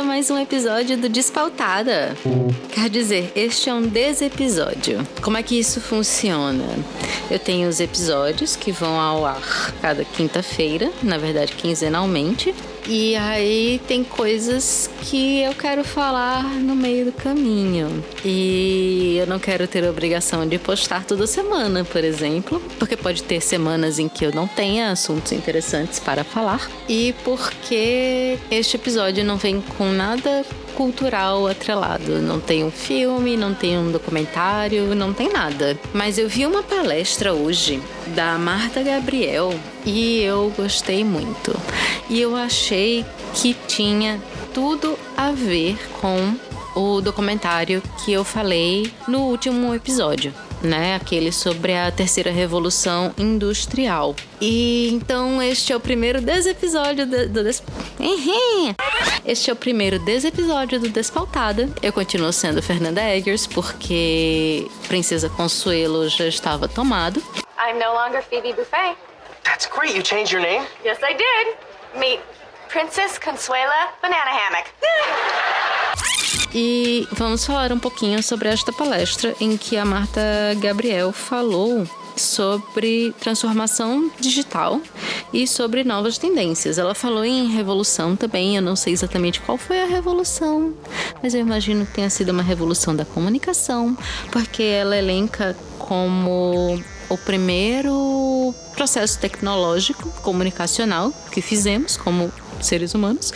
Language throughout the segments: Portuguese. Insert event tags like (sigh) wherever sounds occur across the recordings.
a mais um episódio do Despautada. Quer dizer, este é um desepisódio. Como é que isso funciona? Eu tenho os episódios que vão ao ar cada quinta-feira, na verdade quinzenalmente. E aí tem coisas que eu quero falar no meio do caminho. E eu não quero ter a obrigação de postar toda semana, por exemplo, porque pode ter semanas em que eu não tenha assuntos interessantes para falar. E porque este episódio não vem com nada cultural atrelado. Não tem um filme, não tem um documentário, não tem nada. Mas eu vi uma palestra hoje da Marta Gabriel e eu gostei muito. E eu achei que tinha tudo a ver com o documentário que eu falei no último episódio né? Aquele sobre a terceira revolução industrial. E então este é o primeiro desepisódio do, do des... Este é o primeiro desepisódio do Despautada. Eu continuo sendo Fernanda Eggers porque Princesa Consuelo já estava tomado. I'm no longer Phoebe Buffet. That's great. You changed your name? Yes, I did. Meet Princess Consuela Banana Hammock. (laughs) E vamos falar um pouquinho sobre esta palestra em que a Marta Gabriel falou sobre transformação digital e sobre novas tendências. Ela falou em revolução também, eu não sei exatamente qual foi a revolução, mas eu imagino que tenha sido uma revolução da comunicação, porque ela elenca como o primeiro processo tecnológico comunicacional que fizemos como seres humanos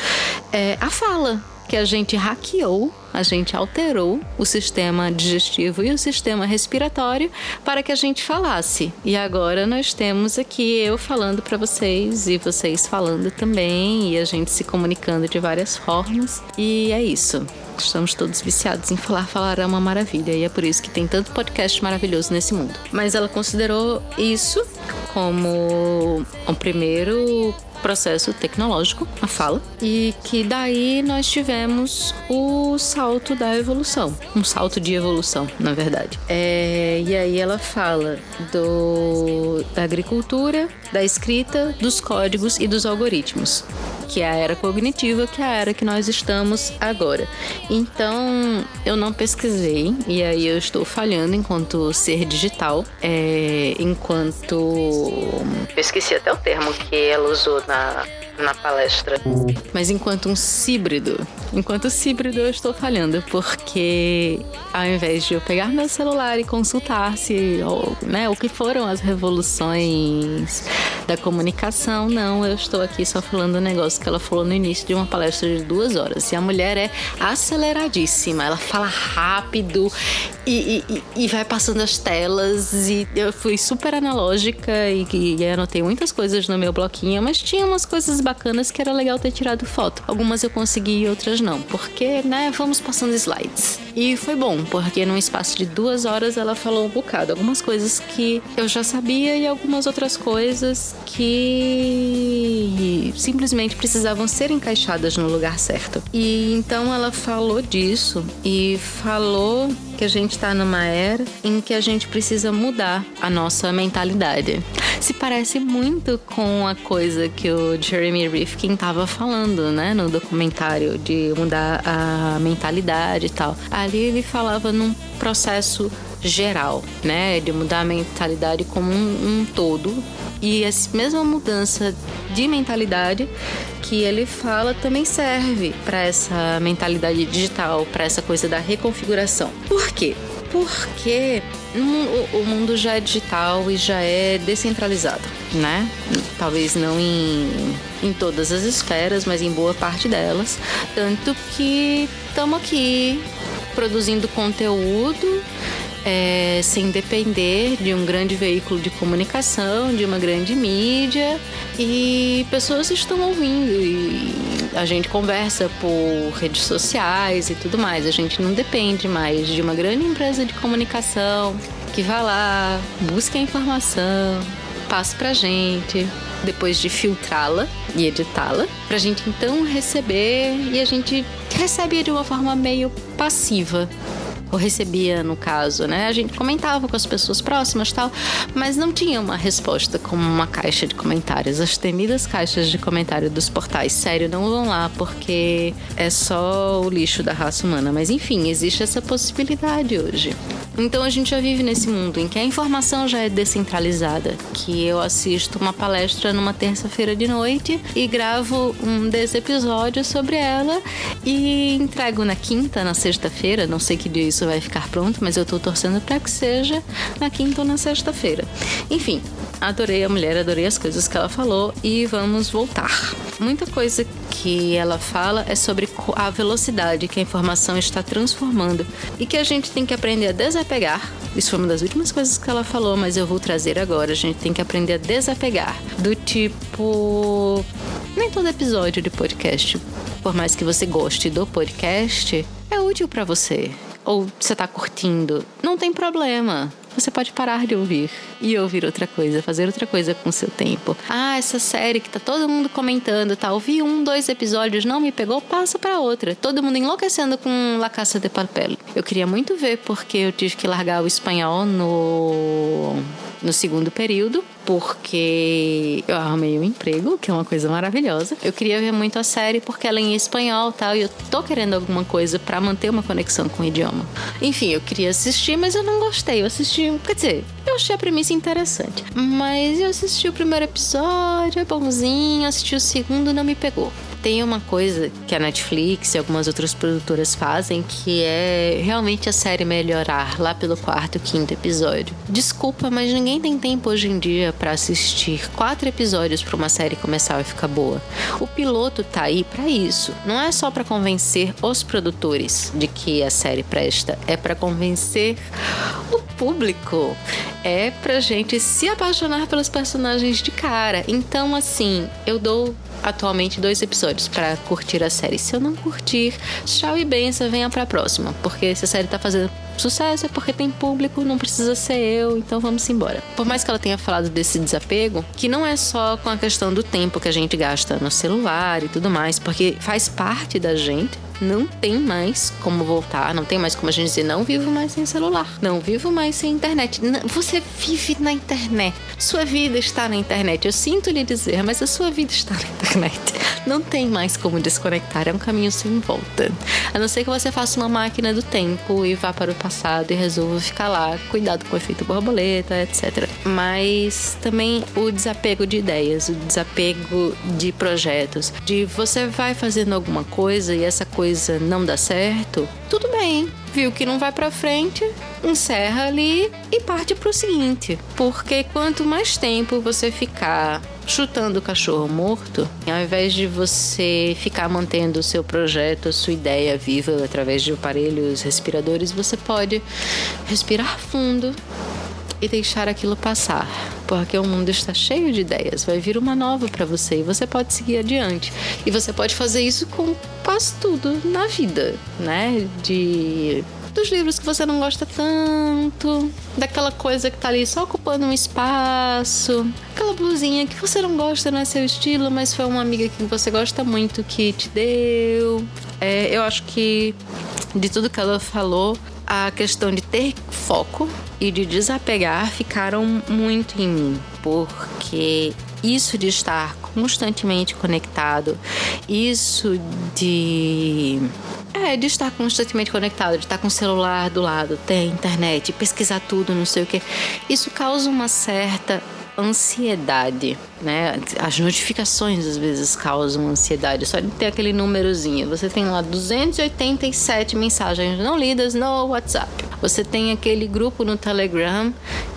é a fala que a gente hackeou, a gente alterou o sistema digestivo e o sistema respiratório para que a gente falasse. E agora nós temos aqui eu falando para vocês e vocês falando também e a gente se comunicando de várias formas. E é isso. Estamos todos viciados em falar, falar é uma maravilha e é por isso que tem tanto podcast maravilhoso nesse mundo. Mas ela considerou isso como o primeiro processo tecnológico, a fala, e que daí nós tivemos o salto da evolução, um salto de evolução, na verdade. É, e aí ela fala do, da agricultura, da escrita, dos códigos e dos algoritmos que é a era cognitiva, que é a era que nós estamos agora. Então, eu não pesquisei, e aí eu estou falhando enquanto ser digital, é, enquanto. Eu esqueci até o termo que ela usou na, na palestra. Mas enquanto um híbrido, enquanto híbrido eu estou falhando, porque ao invés de eu pegar meu celular e consultar se, ou, né, o que foram as revoluções da comunicação, não, eu estou aqui só falando um negócio que ela falou no início de uma palestra de duas horas. E a mulher é aceleradíssima, ela fala rápido e, e, e vai passando as telas. E eu fui super analógica e, e anotei muitas coisas no meu bloquinho, mas tinha umas coisas bacanas que era legal ter tirado foto. Algumas eu consegui e outras não, porque, né, vamos passando slides. E foi bom, porque num espaço de duas horas ela falou um bocado. Algumas coisas que eu já sabia e algumas outras coisas que simplesmente precisavam ser encaixadas no lugar certo. E então ela falou disso e falou que a gente está numa era em que a gente precisa mudar a nossa mentalidade. Se parece muito com a coisa que o Jeremy Rifkin estava falando, né, no documentário de mudar a mentalidade e tal. Ali ele falava num processo geral, né, de mudar a mentalidade como um, um todo. E essa mesma mudança de mentalidade que ele fala também serve para essa mentalidade digital, para essa coisa da reconfiguração. Por quê? Porque o mundo já é digital e já é descentralizado, né? Talvez não em, em todas as esferas, mas em boa parte delas. Tanto que estamos aqui produzindo conteúdo é, sem depender de um grande veículo de comunicação, de uma grande mídia e pessoas estão ouvindo e a gente conversa por redes sociais e tudo mais. A gente não depende mais de uma grande empresa de comunicação que vá lá, busque a informação, passe pra gente, depois de filtrá-la e editá-la, pra gente então receber e a gente recebe de uma forma meio passiva ou recebia no caso, né? A gente comentava com as pessoas próximas tal, mas não tinha uma resposta como uma caixa de comentários. As temidas caixas de comentário dos portais, sério, não vão lá porque é só o lixo da raça humana. Mas enfim, existe essa possibilidade hoje. Então a gente já vive nesse mundo em que a informação já é descentralizada, que eu assisto uma palestra numa terça-feira de noite e gravo um desse episódio sobre ela e entrego na quinta, na sexta-feira, não sei que dia isso vai ficar pronto, mas eu tô torcendo para que seja na quinta ou na sexta-feira. Enfim, adorei a mulher, adorei as coisas que ela falou e vamos voltar. Muita coisa que ela fala é sobre a velocidade que a informação está transformando e que a gente tem que aprender a desapegar. Isso foi uma das últimas coisas que ela falou, mas eu vou trazer agora. A gente tem que aprender a desapegar. Do tipo. Nem todo episódio de podcast, por mais que você goste do podcast, é útil para você. Ou você está curtindo. Não tem problema você pode parar de ouvir e ouvir outra coisa, fazer outra coisa com o seu tempo. Ah, essa série que tá todo mundo comentando, tá? Ouvi um, dois episódios, não me pegou, passa para outra. Todo mundo enlouquecendo com La Caça de Papel. Eu queria muito ver porque eu tive que largar o espanhol no no segundo período, porque eu arrumei um emprego, que é uma coisa maravilhosa. Eu queria ver muito a série porque ela é em espanhol tal, e eu tô querendo alguma coisa para manter uma conexão com o idioma. Enfim, eu queria assistir, mas eu não gostei. Eu assisti, quer dizer, eu achei a premissa interessante. Mas eu assisti o primeiro episódio, é bonzinho, assisti o segundo, não me pegou tem uma coisa que a Netflix e algumas outras produtoras fazem que é realmente a série melhorar lá pelo quarto, quinto episódio. Desculpa, mas ninguém tem tempo hoje em dia para assistir quatro episódios para uma série começar a ficar boa. O piloto tá aí para isso. Não é só para convencer os produtores de que a série presta, é para convencer o público. É pra gente se apaixonar pelos personagens de cara. Então, assim, eu dou atualmente dois episódios para curtir a série. Se eu não curtir, tchau e benção, venha pra próxima. Porque se a série tá fazendo sucesso é porque tem público, não precisa ser eu, então vamos embora. Por mais que ela tenha falado desse desapego, que não é só com a questão do tempo que a gente gasta no celular e tudo mais, porque faz parte da gente, não tem mais como voltar, não tem mais como a gente dizer, não vivo mais sem celular, não vivo mais sem internet. Você vive na internet. Sua vida está na internet. Eu sinto lhe dizer, mas a sua vida está na internet. (laughs) Não tem mais como desconectar, é um caminho sem volta. A não ser que você faça uma máquina do tempo e vá para o passado e resolva ficar lá, cuidado com o efeito borboleta, etc. Mas também o desapego de ideias, o desapego de projetos, de você vai fazendo alguma coisa e essa coisa não dá certo, tudo bem. Viu que não vai para frente, encerra ali e parte para o seguinte. Porque quanto mais tempo você ficar chutando o cachorro morto, ao invés de você ficar mantendo o seu projeto, a sua ideia viva através de aparelhos respiradores, você pode respirar fundo e deixar aquilo passar, porque o mundo está cheio de ideias, vai vir uma nova para você e você pode seguir adiante. E você pode fazer isso com quase tudo na vida, né? De dos livros que você não gosta tanto, daquela coisa que tá ali só ocupando um espaço, aquela blusinha que você não gosta, não é seu estilo, mas foi uma amiga que você gosta muito que te deu. É, eu acho que de tudo que ela falou, a questão de ter foco e de desapegar ficaram muito em mim, porque isso de estar constantemente conectado, isso de é, de estar constantemente conectado, de estar com o celular do lado, ter internet, pesquisar tudo, não sei o que. Isso causa uma certa ansiedade, né? As notificações às vezes causam ansiedade, só de ter aquele númerozinho. Você tem lá 287 mensagens não lidas no WhatsApp. Você tem aquele grupo no Telegram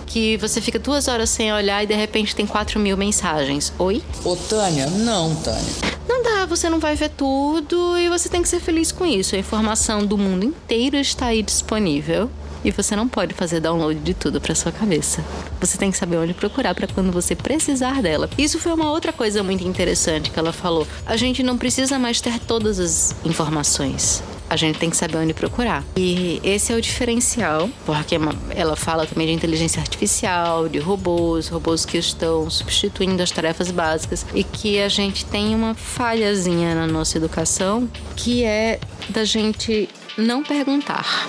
que você fica duas horas sem olhar e de repente tem 4 mil mensagens. Oi? Ô, Tânia, não, Tânia. Não dá, você não vai ver tudo e você tem que ser feliz com isso. A informação do mundo inteiro está aí disponível. E você não pode fazer download de tudo para sua cabeça. Você tem que saber onde procurar para quando você precisar dela. Isso foi uma outra coisa muito interessante que ela falou. A gente não precisa mais ter todas as informações a gente tem que saber onde procurar. E esse é o diferencial, porque ela fala também de inteligência artificial, de robôs, robôs que estão substituindo as tarefas básicas e que a gente tem uma falhazinha na nossa educação, que é da gente não perguntar.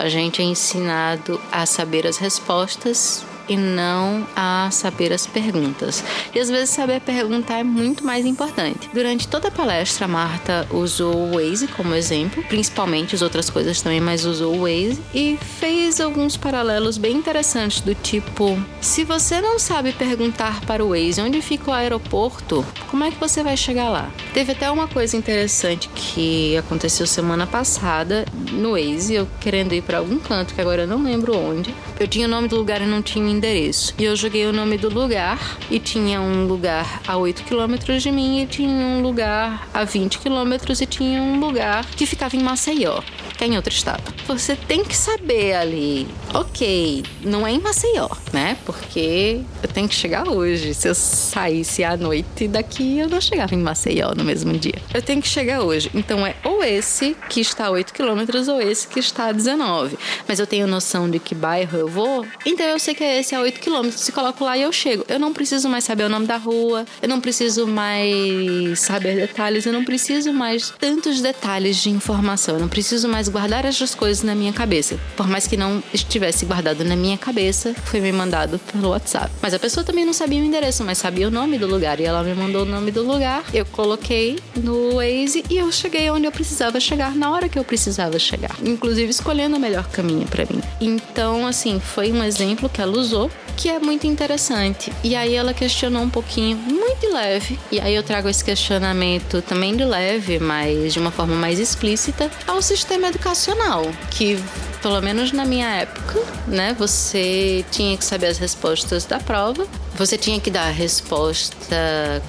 A gente é ensinado a saber as respostas e não a saber as perguntas. E às vezes saber perguntar é muito mais importante. Durante toda a palestra, a Marta usou o Waze como exemplo, principalmente as outras coisas também, mas usou o Waze e fez alguns paralelos bem interessantes do tipo: se você não sabe perguntar para o Waze onde fica o aeroporto, como é que você vai chegar lá? Teve até uma coisa interessante que aconteceu semana passada no Waze, eu querendo ir para algum canto que agora eu não lembro onde. Eu tinha o nome do lugar e não tinha endereço. E eu joguei o nome do lugar e tinha um lugar a 8 quilômetros de mim e tinha um lugar a 20 quilômetros e tinha um lugar que ficava em Maceió, é em outro estado. Você tem que saber ali, ok, não é em Maceió, né? Porque eu tenho que chegar hoje. Se eu saísse à noite daqui, eu não chegava em Maceió no mesmo dia. Eu tenho que chegar hoje. Então é ou esse que está a 8 quilômetros ou esse que está a 19. Mas eu tenho noção de que bairro eu vou, então eu sei que é esse é 8 quilômetros. Se coloco lá e eu chego. Eu não preciso mais saber o nome da rua, eu não preciso mais saber detalhes, eu não preciso mais tantos detalhes de informação, eu não preciso mais guardar essas coisas na minha cabeça. Por mais que não estivesse guardado na minha cabeça, foi me mandado pelo WhatsApp. Mas a pessoa também não sabia o endereço, mas sabia o nome do lugar e ela me mandou o nome do lugar. Eu coloquei no Waze e eu cheguei onde eu precisava chegar na hora que eu precisava chegar, inclusive escolhendo o melhor caminho para mim. Então, assim, foi um exemplo que ela usou que é muito interessante. E aí ela questionou um pouquinho, muito de leve, e aí eu trago esse questionamento também de leve, mas de uma forma mais explícita, ao sistema educacional, que pelo menos na minha época, né, você tinha que saber as respostas da prova, você tinha que dar a resposta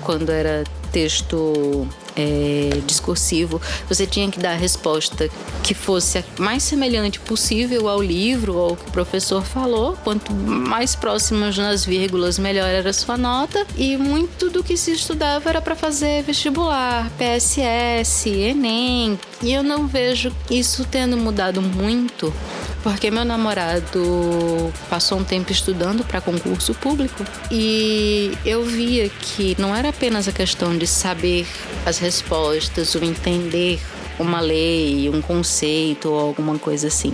quando era texto é, discursivo, você tinha que dar a resposta que fosse a mais semelhante possível ao livro ou ao que o professor falou. Quanto mais próximas nas vírgulas, melhor era a sua nota. E muito do que se estudava era para fazer vestibular, PSS, Enem. E eu não vejo isso tendo mudado muito porque meu namorado passou um tempo estudando para concurso público e eu via que não era apenas a questão de saber as respostas, ou entender uma lei, um conceito ou alguma coisa assim.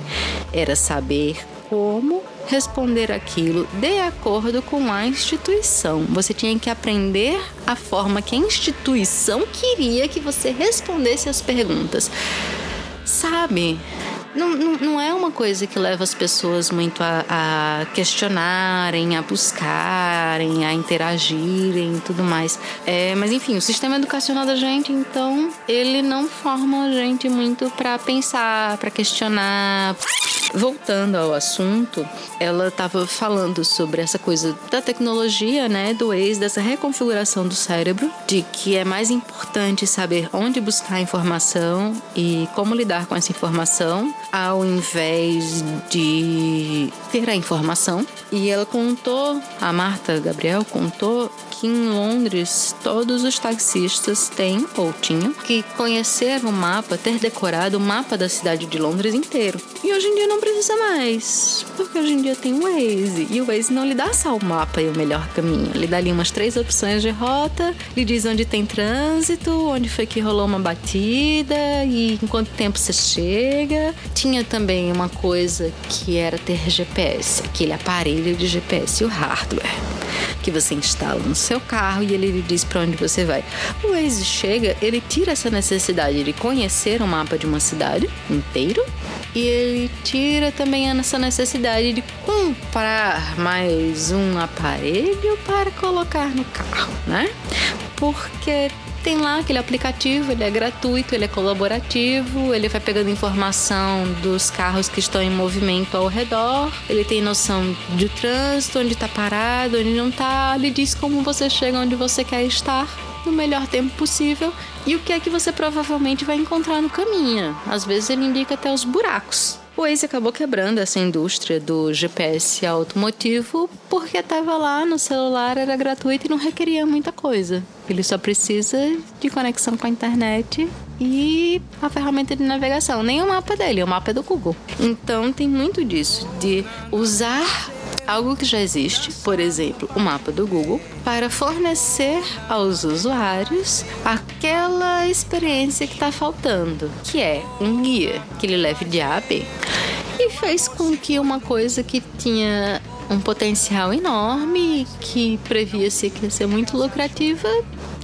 Era saber como responder aquilo de acordo com a instituição. Você tinha que aprender a forma que a instituição queria que você respondesse as perguntas. Sabe? Não, não, não é uma coisa que leva as pessoas muito a, a questionarem, a buscarem, a interagirem e tudo mais. É, mas enfim, o sistema educacional da gente, então, ele não forma a gente muito para pensar, para questionar. Voltando ao assunto, ela estava falando sobre essa coisa da tecnologia, né, do ex, dessa reconfiguração do cérebro, de que é mais importante saber onde buscar informação e como lidar com essa informação ao invés de ter a informação. E ela contou, a Marta Gabriel contou que em Londres todos os taxistas têm ou tinham que conhecer o mapa, ter decorado o mapa da cidade de Londres inteiro. E hoje em dia não precisa mais, porque hoje em dia tem o Waze. E o Waze não lhe dá só o mapa e o melhor caminho, lhe dá ali umas três opções de rota, lhe diz onde tem trânsito, onde foi que rolou uma batida e em quanto tempo você chega. Tinha também uma coisa que era ter GPS, aquele aparelho de GPS, o hardware que você instala no seu carro e ele lhe diz para onde você vai. O Waze chega, ele tira essa necessidade de conhecer o mapa de uma cidade inteiro e ele tira também essa necessidade de comprar mais um aparelho para colocar no carro, né? Porque tem lá aquele aplicativo, ele é gratuito, ele é colaborativo, ele vai pegando informação dos carros que estão em movimento ao redor, ele tem noção de trânsito, onde está parado, onde não está, ele diz como você chega onde você quer estar no melhor tempo possível e o que é que você provavelmente vai encontrar no caminho. Às vezes ele indica até os buracos. O Waze acabou quebrando essa indústria do GPS automotivo porque estava lá no celular, era gratuito e não requeria muita coisa. Ele só precisa de conexão com a internet e a ferramenta de navegação. Nem o mapa dele, o mapa é do Google. Então tem muito disso, de usar algo que já existe, por exemplo, o mapa do Google, para fornecer aos usuários aquela experiência que está faltando, que é um guia que ele leve de A a B. e fez com que uma coisa que tinha um potencial enorme, que previa-se que ia ser muito lucrativa,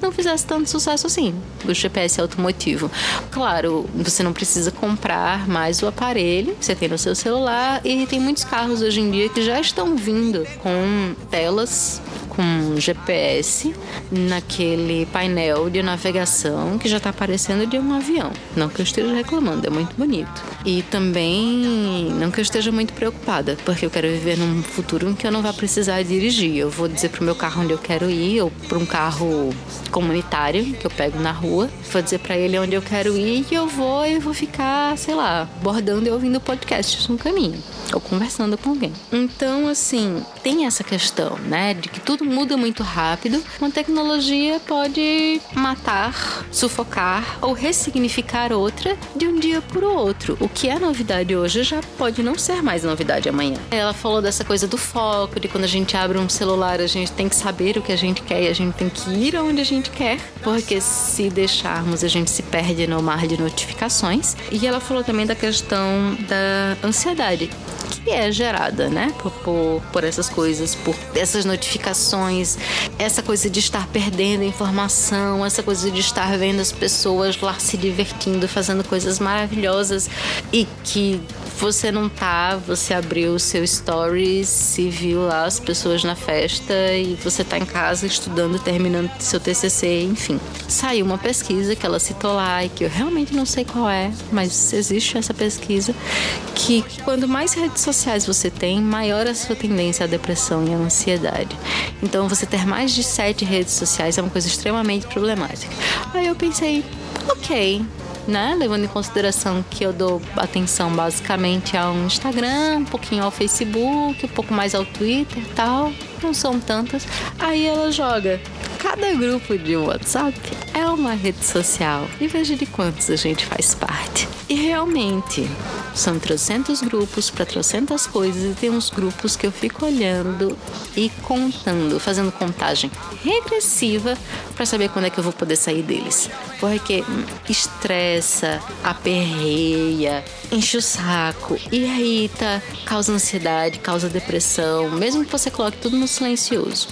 não fizesse tanto sucesso assim, o GPS automotivo. Claro, você não precisa comprar mais o aparelho, você tem no seu celular e tem muitos carros hoje em dia que já estão vindo com telas com GPS naquele painel de navegação que já está aparecendo de um avião. Não que eu esteja reclamando, é muito bonito. E também não que eu esteja muito preocupada, porque eu quero viver num futuro em que eu não vá precisar dirigir. Eu vou dizer pro meu carro onde eu quero ir, ou para um carro comunitário que eu pego na rua, vou dizer para ele onde eu quero ir e eu vou e vou ficar, sei lá, bordando e ouvindo podcasts no caminho ou conversando com alguém. Então, assim, tem essa questão, né, de que tudo muda muito rápido. Uma tecnologia pode matar, sufocar ou ressignificar outra de um dia para o outro. O que é novidade hoje já pode não ser mais novidade amanhã. Ela falou dessa coisa do foco, de quando a gente abre um celular, a gente tem que saber o que a gente quer e a gente tem que ir aonde a gente quer, porque se deixarmos a gente se perde no mar de notificações. E ela falou também da questão da ansiedade que é gerada, né? Por, por, por, essas coisas, por essas notificações, essa coisa de estar perdendo informação, essa coisa de estar vendo as pessoas lá se divertindo, fazendo coisas maravilhosas e que você não tá, você abriu o seu stories e viu lá as pessoas na festa e você tá em casa estudando, terminando seu TCC, enfim. Saiu uma pesquisa que ela citou lá e que eu realmente não sei qual é, mas existe essa pesquisa que quando mais redes sociais você tem, maior a sua tendência à depressão e à ansiedade. Então você ter mais de sete redes sociais é uma coisa extremamente problemática. Aí eu pensei, ok, né? Levando em consideração que eu dou atenção basicamente ao Instagram, um pouquinho ao Facebook, um pouco mais ao Twitter e tal. Não são tantas. Aí ela joga. Cada grupo de WhatsApp é uma rede social e veja de quantos a gente faz parte. E realmente, são trocentos grupos para trocentas coisas e tem uns grupos que eu fico olhando e contando, fazendo contagem regressiva para saber quando é que eu vou poder sair deles. Porque estressa, aperreia, enche o saco, irrita, causa ansiedade, causa depressão, mesmo que você coloque tudo no silencioso.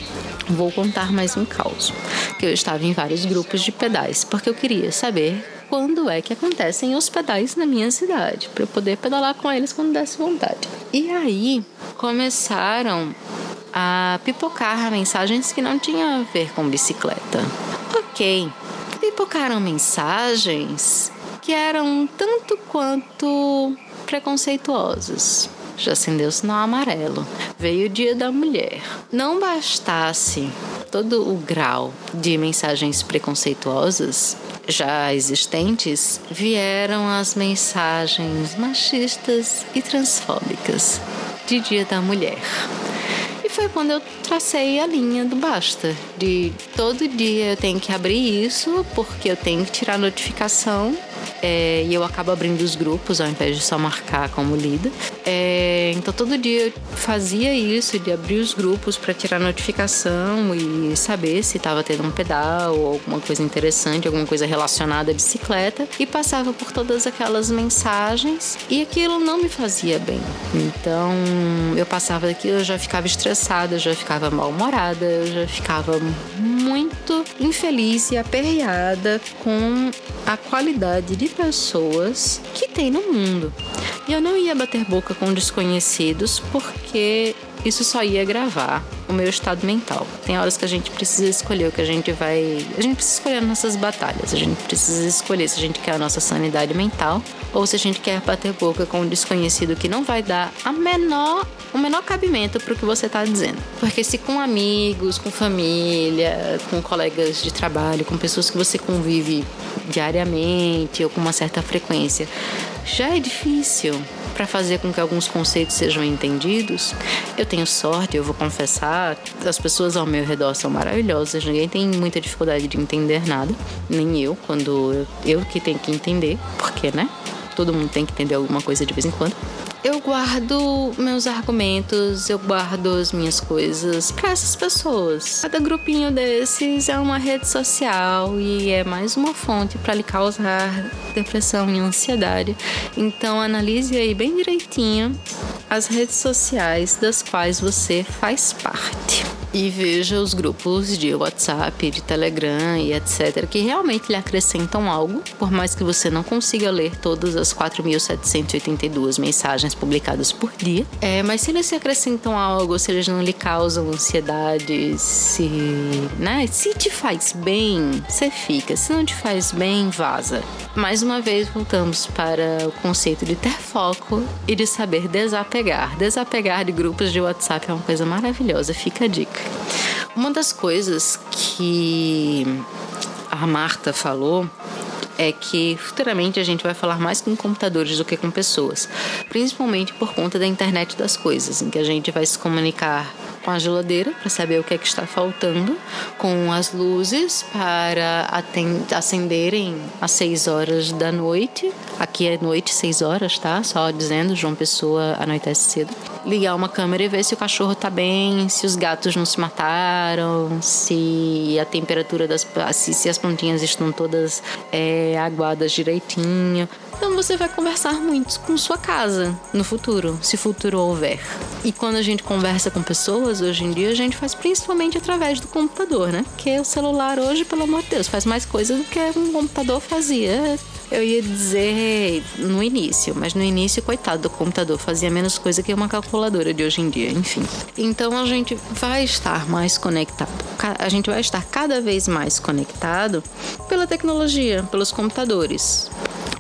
Vou contar mais um caos. Que eu estava em vários grupos de pedais, porque eu queria saber quando é que acontecem os pedais na minha cidade, para eu poder pedalar com eles quando desse vontade. E aí começaram a pipocar mensagens que não tinham a ver com bicicleta. Ok, pipocaram mensagens que eram tanto quanto preconceituosas. Já acendeu o sinal amarelo. Veio o Dia da Mulher. Não bastasse todo o grau de mensagens preconceituosas, já existentes, vieram as mensagens machistas e transfóbicas de Dia da Mulher. E foi quando eu tracei a linha do basta. De todo dia eu tenho que abrir isso, porque eu tenho que tirar notificação é, e eu acabo abrindo os grupos ao invés de só marcar como lida. É, então todo dia eu fazia isso de abrir os grupos para tirar notificação e saber se estava tendo um pedal ou alguma coisa interessante, alguma coisa relacionada à bicicleta e passava por todas aquelas mensagens e aquilo não me fazia bem. Então eu passava daquilo, eu já ficava estressada, eu já ficava mal-humorada, eu já ficava muito infeliz e aperreada com a qualidade de pessoas que tem no mundo. E eu não ia bater boca com desconhecidos porque isso só ia gravar o meu estado mental. Tem horas que a gente precisa escolher o que a gente vai. A gente precisa escolher nossas batalhas. A gente precisa escolher se a gente quer a nossa sanidade mental ou se a gente quer bater boca com um desconhecido que não vai dar a menor, o menor cabimento para o que você está dizendo. Porque se com amigos, com família, com colegas de trabalho, com pessoas que você convive diariamente ou com uma certa frequência, já é difícil para fazer com que alguns conceitos sejam entendidos. Eu tenho sorte, eu vou confessar, as pessoas ao meu redor são maravilhosas, ninguém tem muita dificuldade de entender nada, nem eu, quando eu, eu que tenho que entender, porque, né? Todo mundo tem que entender alguma coisa de vez em quando. Eu guardo meus argumentos, eu guardo as minhas coisas para essas pessoas. Cada grupinho desses é uma rede social e é mais uma fonte para lhe causar depressão e ansiedade. Então analise aí bem direitinho as redes sociais das quais você faz parte e veja os grupos de WhatsApp, de Telegram e etc., que realmente lhe acrescentam algo, por mais que você não consiga ler todas as 4.782 mensagens publicadas por dia. É, mas se eles se acrescentam algo, se eles não lhe causam ansiedade, se, né, se te faz bem, você fica. Se não te faz bem, vaza. Mais uma vez, voltamos para o conceito de ter foco e de saber desapegar. Desapegar de grupos de WhatsApp é uma coisa maravilhosa, fica a dica. Uma das coisas que a Marta falou é que futuramente a gente vai falar mais com computadores do que com pessoas, principalmente por conta da internet das coisas, em que a gente vai se comunicar com a geladeira para saber o que é que está faltando, com as luzes para acenderem às 6 horas da noite. Aqui é noite, 6 horas, tá? Só dizendo, João Pessoa anoitece cedo. Ligar uma câmera e ver se o cachorro tá bem, se os gatos não se mataram, se a temperatura das. se, se as plantinhas estão todas é, aguadas direitinho. Então você vai conversar muito com sua casa no futuro, se futuro houver. E quando a gente conversa com pessoas, hoje em dia, a gente faz principalmente através do computador, né? Porque o celular hoje, pelo amor de Deus, faz mais coisa do que um computador fazia. Eu ia dizer no início, mas no início, coitado do computador, fazia menos coisa que uma calculadora de hoje em dia, enfim. Então a gente vai estar mais conectado, a gente vai estar cada vez mais conectado pela tecnologia, pelos computadores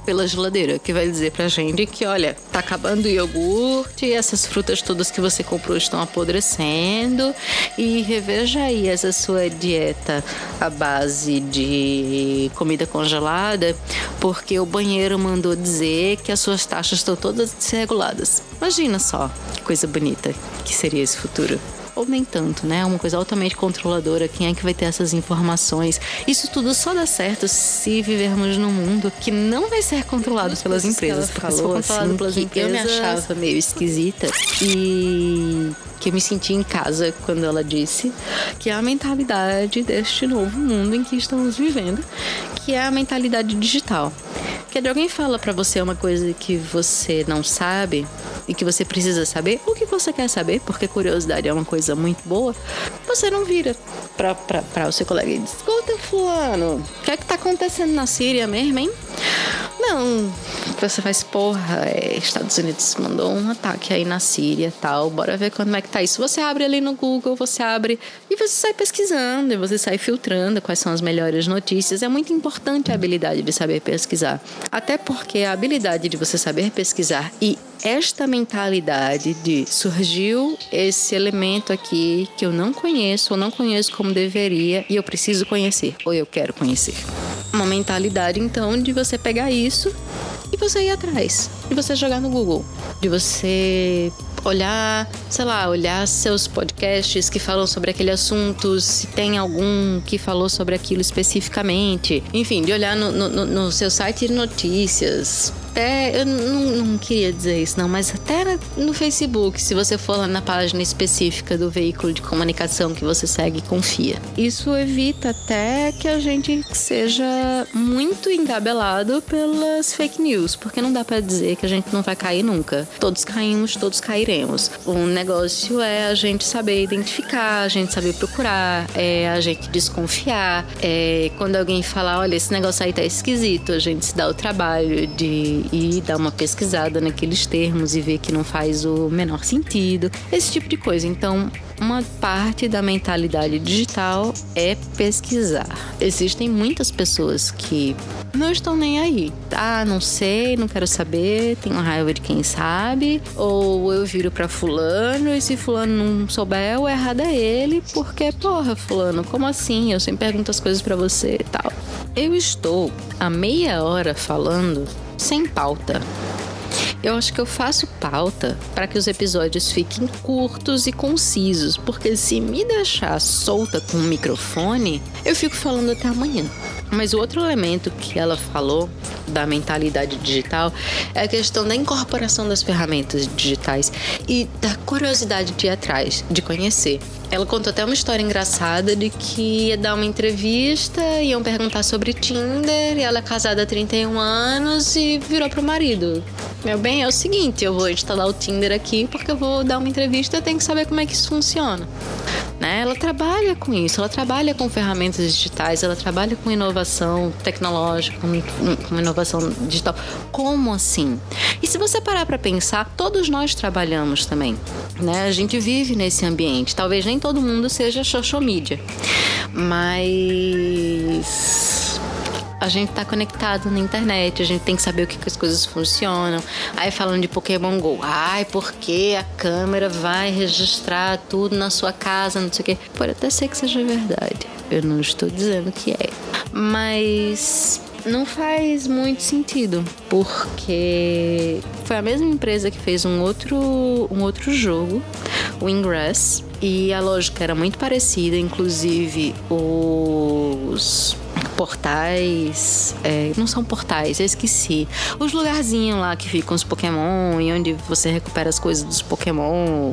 pela geladeira, que vai dizer pra gente que, olha, tá acabando o iogurte, essas frutas todas que você comprou estão apodrecendo e reveja aí essa sua dieta à base de comida congelada, porque o banheiro mandou dizer que as suas taxas estão todas desreguladas. Imagina só que coisa bonita que seria esse futuro ou nem tanto, né? Uma coisa altamente controladora. Quem é que vai ter essas informações? Isso tudo só dá certo se vivermos num mundo que não vai ser controlado pelas empresas. Porque falou, se for controlado assim, pelas empresas, eu me achava meio esquisita e que eu me senti em casa quando ela disse que é a mentalidade deste novo mundo em que estamos vivendo, que é a mentalidade digital. Que alguém fala para você uma coisa que você não sabe e que você precisa saber, ou que você quer saber, porque curiosidade é uma coisa muito boa, você não vira para o seu colega e diz: Escuta, Fulano, o que é que tá acontecendo na Síria mesmo, hein? Não, você faz, porra, é, Estados Unidos mandou um ataque aí na Síria tal, bora ver como é que tá isso. Você abre ali no Google, você abre e você sai pesquisando, e você sai filtrando quais são as melhores notícias. É muito importante a habilidade de saber pesquisar. Até porque a habilidade de você saber pesquisar e esta mentalidade de surgiu esse elemento aqui que eu não conheço, ou não conheço como deveria e eu preciso conhecer, ou eu quero conhecer. Uma mentalidade então de você pegar isso e você ir atrás, de você jogar no Google, de você olhar, sei lá, olhar seus podcasts que falam sobre aquele assunto, se tem algum que falou sobre aquilo especificamente. Enfim, de olhar no, no, no seu site de notícias, até, eu não, não, queria dizer isso não, mas até no Facebook, se você for lá na página específica do veículo de comunicação que você segue e confia. Isso evita até que a gente seja muito engabelado pelas fake news, porque não dá para dizer que a gente não vai cair nunca. Todos caímos, todos cairemos. O negócio é a gente saber identificar, a gente saber procurar, é a gente desconfiar. É quando alguém falar, olha, esse negócio aí tá esquisito, a gente se dá o trabalho de e dar uma pesquisada naqueles termos e ver que não faz o menor sentido, esse tipo de coisa. Então, uma parte da mentalidade digital é pesquisar. Existem muitas pessoas que não estão nem aí. Ah, não sei, não quero saber, tenho raiva de quem sabe, ou eu viro para fulano e se fulano não souber, o errado é ele, porque porra, fulano, como assim? Eu sempre pergunto as coisas para você e tal. Eu estou há meia hora falando sem pauta. Eu acho que eu faço pauta para que os episódios fiquem curtos e concisos, porque se me deixar solta com o microfone, eu fico falando até amanhã. Mas o outro elemento que ela falou da mentalidade digital é a questão da incorporação das ferramentas digitais e da curiosidade de ir atrás, de conhecer. Ela contou até uma história engraçada de que ia dar uma entrevista, iam perguntar sobre Tinder, e ela é casada há 31 anos e virou pro marido. Meu bem, é o seguinte, eu vou instalar o Tinder aqui porque eu vou dar uma entrevista e tenho que saber como é que isso funciona. Né? Ela trabalha com isso, ela trabalha com ferramentas digitais, ela trabalha com inovação tecnológica, com, com inovação digital. Como assim? E se você parar para pensar, todos nós trabalhamos também. Né? A gente vive nesse ambiente. Talvez nem todo mundo seja social media, mas a gente tá conectado na internet, a gente tem que saber o que, que as coisas funcionam. Aí falando de Pokémon GO, ai, porque a câmera vai registrar tudo na sua casa, não sei o quê. Pode até ser que seja verdade. Eu não estou dizendo que é. Mas não faz muito sentido, porque foi a mesma empresa que fez um outro, um outro jogo, o Ingress, e a lógica era muito parecida, inclusive os portais. É, não são portais, eu esqueci. Os lugarzinhos lá que ficam os Pokémon e onde você recupera as coisas dos Pokémon.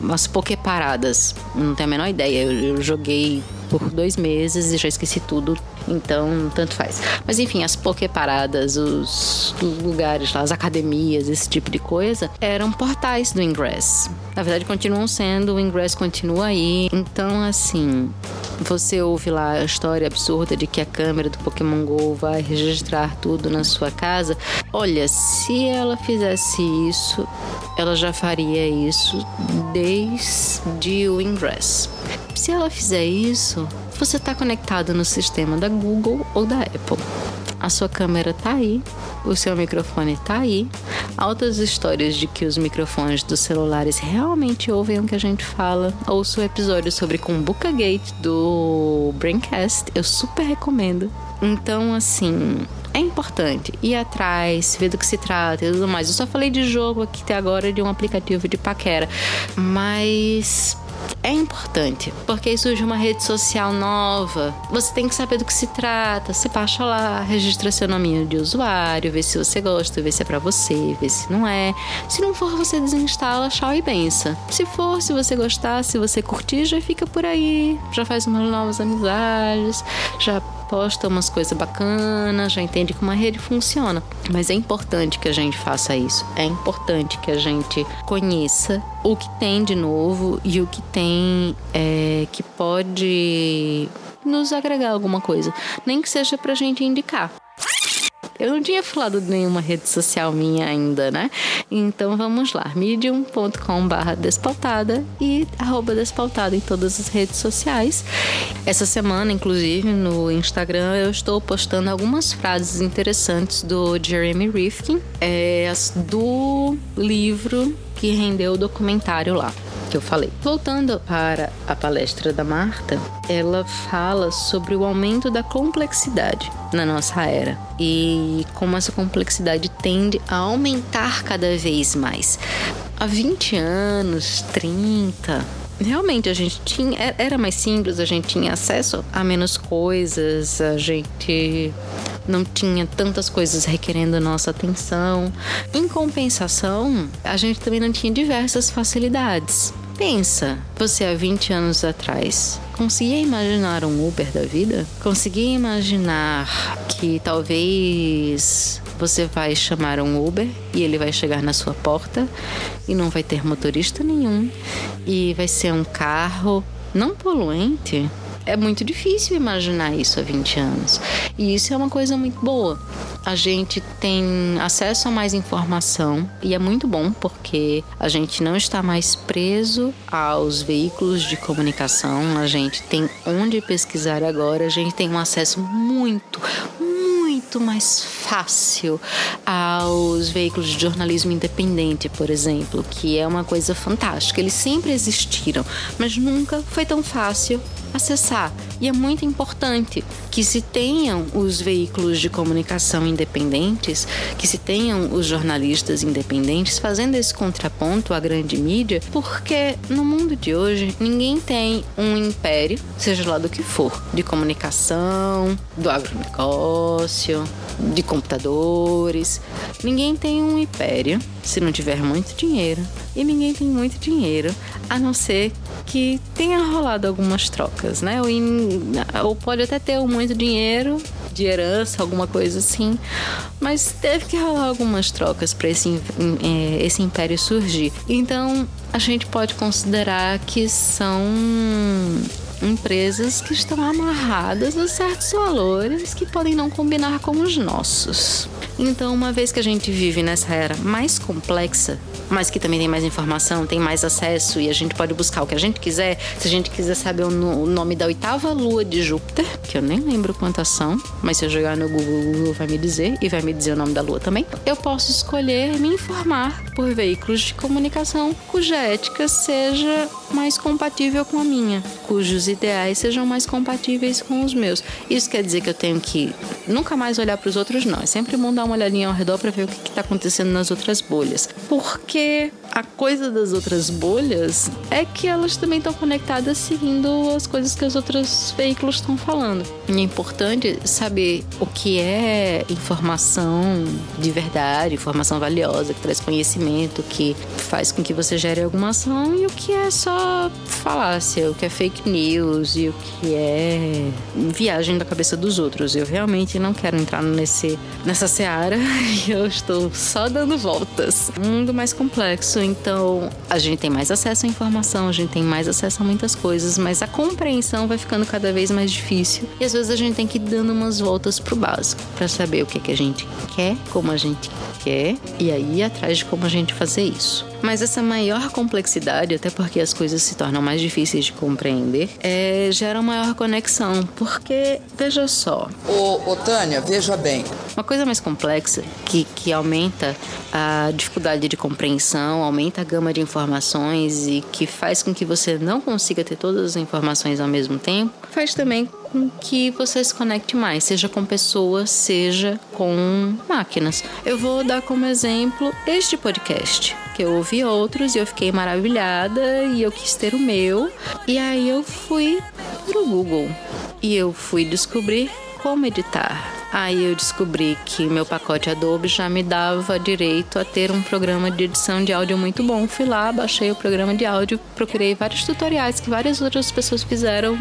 Umas Poképaradas. Não tenho a menor ideia. Eu, eu joguei por dois meses e já esqueci tudo. Então, tanto faz. Mas enfim, as poképaradas, os lugares lá, as academias, esse tipo de coisa, eram portais do Ingress. Na verdade, continuam sendo, o Ingress continua aí. Então, assim, você ouve lá a história absurda de que a câmera do Pokémon Go vai registrar tudo na sua casa. Olha, se ela fizesse isso, ela já faria isso desde o Ingress. Se ela fizer isso, você está conectado no sistema da Google ou da Apple. A sua câmera está aí, o seu microfone está aí. Altas histórias de que os microfones dos celulares realmente ouvem o que a gente fala. Ouça o episódio sobre Kumbuka Gate do Braincast, eu super recomendo. Então, assim, é importante ir atrás, ver do que se trata e tudo mais. Eu só falei de jogo aqui até agora de um aplicativo de paquera, mas é importante, porque surge uma rede social nova. Você tem que saber do que se trata. Você baixa lá, registra seu nome de usuário, vê se você gosta, vê se é para você, vê se não é. Se não for, você desinstala, tchau e benção. Se for, se você gostar, se você curtir, já fica por aí, já faz umas novas amizades, já posta umas coisas bacanas, já entende como a rede funciona. Mas é importante que a gente faça isso. É importante que a gente conheça o que tem de novo e o que tem é, que pode nos agregar alguma coisa. Nem que seja pra gente indicar. Eu não tinha falado de nenhuma rede social minha ainda, né? Então vamos lá, medium.com/barra despautada e arroba despautada em todas as redes sociais. Essa semana, inclusive, no Instagram, eu estou postando algumas frases interessantes do Jeremy Rifkin, é, do livro que rendeu o documentário lá que eu falei. Voltando para a palestra da Marta, ela fala sobre o aumento da complexidade na nossa era e como essa complexidade tende a aumentar cada vez mais. Há 20 anos, 30, realmente a gente tinha era mais simples, a gente tinha acesso a menos coisas, a gente não tinha tantas coisas requerendo nossa atenção. Em compensação, a gente também não tinha diversas facilidades. Pensa, você há 20 anos atrás conseguia imaginar um Uber da vida? Conseguia imaginar que talvez você vai chamar um Uber e ele vai chegar na sua porta e não vai ter motorista nenhum e vai ser um carro não poluente? é muito difícil imaginar isso há 20 anos. E isso é uma coisa muito boa. A gente tem acesso a mais informação e é muito bom porque a gente não está mais preso aos veículos de comunicação, a gente tem onde pesquisar agora, a gente tem um acesso muito, muito mais fácil aos veículos de jornalismo independente, por exemplo, que é uma coisa fantástica. Eles sempre existiram, mas nunca foi tão fácil acessar. E é muito importante que se tenham os veículos de comunicação independentes, que se tenham os jornalistas independentes fazendo esse contraponto à grande mídia, porque no mundo de hoje ninguém tem um império, seja lá do que for, de comunicação, do agronegócio, de computadores. Ninguém tem um império se não tiver muito dinheiro. E ninguém tem muito dinheiro, a não ser que tenha rolado algumas trocas, né? Ou, in, ou pode até ter muito dinheiro de herança, alguma coisa assim, mas teve que rolar algumas trocas para esse, é, esse império surgir. Então a gente pode considerar que são empresas que estão amarradas a certos valores que podem não combinar com os nossos. Então, uma vez que a gente vive nessa era mais complexa, mas que também tem mais informação, tem mais acesso e a gente pode buscar o que a gente quiser. Se a gente quiser saber o, nome da oitava lua de Júpiter, que eu nem lembro quantas são, mas se eu jogar no Google, o Google vai me dizer e vai me dizer o nome da lua também. Eu posso escolher me informar por veículos de comunicação cuja ética seja mais compatível com a minha, cujos ideais sejam mais compatíveis com os meus. Isso quer dizer que eu tenho que nunca mais olhar para os outros, não. É sempre bom dar uma olhadinha ao redor para ver o que está acontecendo nas outras bolhas. Porque a coisa das outras bolhas é que elas também estão conectadas seguindo as coisas que os outros veículos estão falando. E é importante saber o que é informação de verdade, informação valiosa, que traz conhecimento, que faz com que você gere alguma ação, e o que é só falácia, o que é fake news e o que é viagem da cabeça dos outros. Eu realmente não quero entrar nesse, nessa seara (laughs) e eu estou só dando voltas. Um mundo mais complexo complexo, então a gente tem mais acesso à informação, a gente tem mais acesso a muitas coisas, mas a compreensão vai ficando cada vez mais difícil e às vezes a gente tem que ir dando umas voltas pro básico para saber o que, é que a gente quer, como a gente quer e aí ir atrás de como a gente fazer isso. Mas essa maior complexidade, até porque as coisas se tornam mais difíceis de compreender, é, gera maior conexão. Porque, veja só. Ô, ô Tânia, veja bem. Uma coisa mais complexa que, que aumenta a dificuldade de compreensão, aumenta a gama de informações e que faz com que você não consiga ter todas as informações ao mesmo tempo, faz também com que você se conecte mais, seja com pessoas, seja com máquinas. Eu vou dar como exemplo este podcast, que eu ouvi outros e eu fiquei maravilhada e eu quis ter o meu. E aí eu fui pro Google e eu fui descobrir como editar. Aí eu descobri que meu pacote Adobe já me dava direito a ter um programa de edição de áudio muito bom. Fui lá, baixei o programa de áudio, procurei vários tutoriais que várias outras pessoas fizeram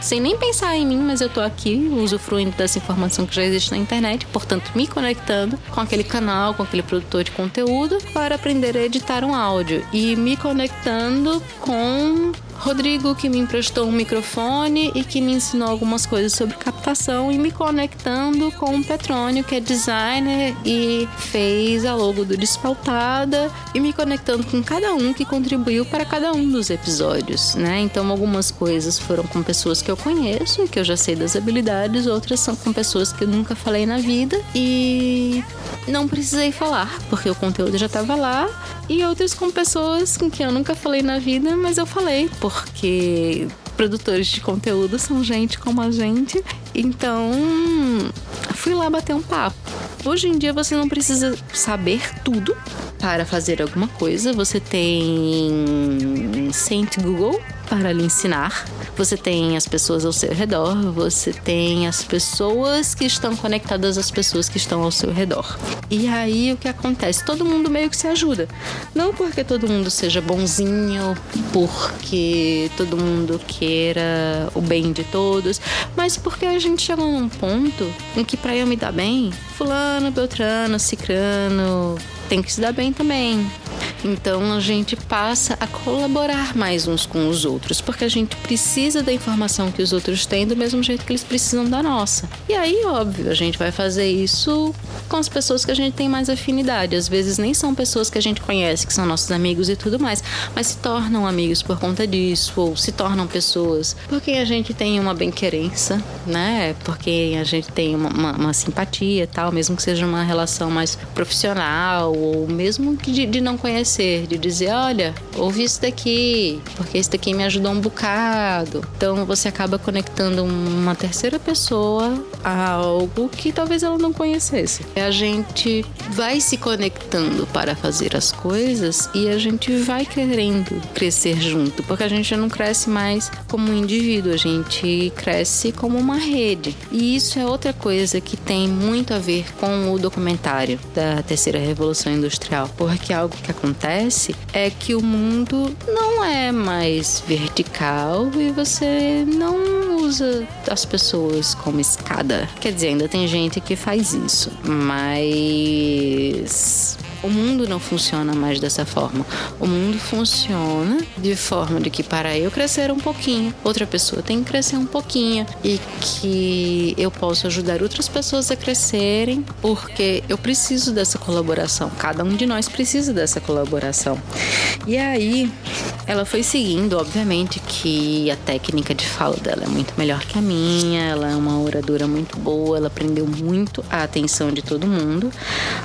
sem nem pensar em mim, mas eu tô aqui usufruindo dessa informação que já existe na internet, portanto, me conectando com aquele canal, com aquele produtor de conteúdo para aprender a editar um áudio e me conectando com Rodrigo, que me emprestou um microfone e que me ensinou algumas coisas sobre captação, e me conectando com o Petrônio, que é designer e fez a logo do Despautada, e me conectando com cada um que contribuiu para cada um dos episódios, né? Então, algumas coisas foram com pessoas que eu conheço e que eu já sei das habilidades, outras são com pessoas que eu nunca falei na vida e não precisei falar, porque o conteúdo já estava lá, e outras com pessoas com quem eu nunca falei na vida, mas eu falei, porque produtores de conteúdo são gente como a gente. Então, fui lá bater um papo. Hoje em dia você não precisa saber tudo para fazer alguma coisa. Você tem Saint Google para lhe ensinar. Você tem as pessoas ao seu redor, você tem as pessoas que estão conectadas às pessoas que estão ao seu redor. E aí o que acontece? Todo mundo meio que se ajuda. Não porque todo mundo seja bonzinho, porque todo mundo queira o bem de todos, mas porque a gente chegou num ponto em que para eu me dar bem, fulano, beltrano, cicrano, tem que se dar bem também. Então a gente passa a colaborar mais uns com os outros, porque a gente precisa da informação que os outros têm do mesmo jeito que eles precisam da nossa. E aí, óbvio, a gente vai fazer isso com as pessoas que a gente tem mais afinidade. Às vezes nem são pessoas que a gente conhece, que são nossos amigos e tudo mais, mas se tornam amigos por conta disso, ou se tornam pessoas porque a gente tem uma bem-querença, né? Porque a gente tem uma, uma, uma simpatia tal, mesmo que seja uma relação mais profissional, ou mesmo de, de não conhecer oferecer, de dizer, olha, ouvi isso daqui, porque isso daqui me ajudou um bocado. Então você acaba conectando uma terceira pessoa a algo que talvez ela não conhecesse. A gente vai se conectando para fazer as coisas e a gente vai querendo crescer junto, porque a gente não cresce mais como um indivíduo, a gente cresce como uma rede. E isso é outra coisa que tem muito a ver com o documentário da terceira revolução industrial, porque algo que acontece é que o mundo não é mais vertical e você não usa as pessoas como escada. Quer dizer, ainda tem gente que faz isso, mas o mundo não funciona mais dessa forma. O mundo funciona de forma de que para eu crescer um pouquinho, outra pessoa tem que crescer um pouquinho e que eu posso ajudar outras pessoas a crescerem, porque eu preciso dessa colaboração. Cada um de nós precisa dessa colaboração. E aí, ela foi seguindo, obviamente, que a técnica de fala dela é muito melhor que a minha, ela é uma oradora muito boa, ela prendeu muito a atenção de todo mundo,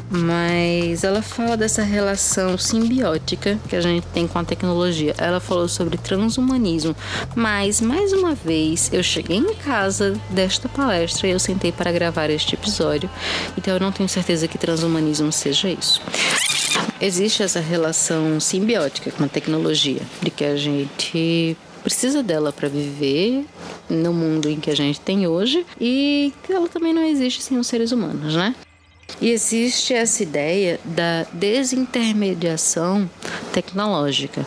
mas ela fala dessa relação simbiótica que a gente tem com a tecnologia. Ela falou sobre transhumanismo, mas mais uma vez eu cheguei em casa desta palestra e eu sentei para gravar este episódio, então eu não tenho certeza que transhumanismo seja isso existe essa relação simbiótica com a tecnologia, de que a gente precisa dela para viver no mundo em que a gente tem hoje e que ela também não existe sem os seres humanos, né? E existe essa ideia da desintermediação tecnológica.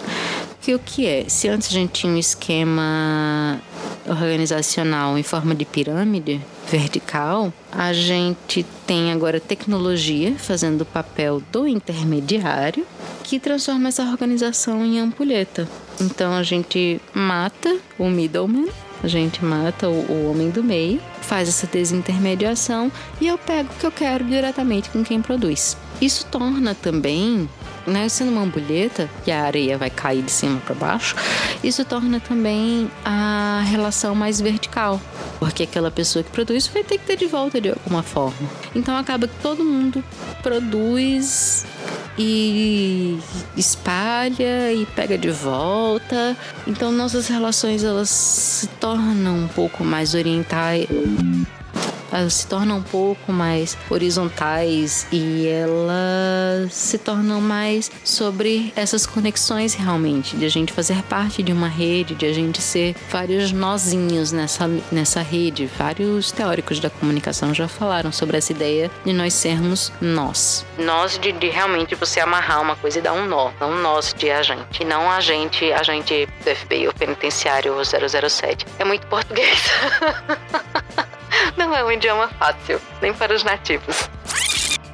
Que o que é? Se antes a gente tinha um esquema organizacional em forma de pirâmide vertical, a gente tem agora tecnologia fazendo o papel do intermediário que transforma essa organização em ampulheta. Então a gente mata o middleman a gente mata o, o homem do meio, faz essa desintermediação e eu pego o que eu quero diretamente com quem produz. Isso torna também né, sendo uma ampulheta e a areia vai cair de cima para baixo, isso torna também a relação mais vertical, porque aquela pessoa que produz vai ter que ter de volta de alguma forma. Então acaba que todo mundo produz e espalha e pega de volta. Então nossas relações elas se tornam um pouco mais orientais elas se tornam um pouco mais horizontais e elas se tornam mais sobre essas conexões realmente, de a gente fazer parte de uma rede, de a gente ser vários nozinhos nessa, nessa rede. Vários teóricos da comunicação já falaram sobre essa ideia de nós sermos nós. Nós de, de realmente você amarrar uma coisa e dar um nó, não nós de agente, não agente, agente do FBI ou penitenciário 007. É muito português. (laughs) Não é um idioma fácil, nem para os nativos.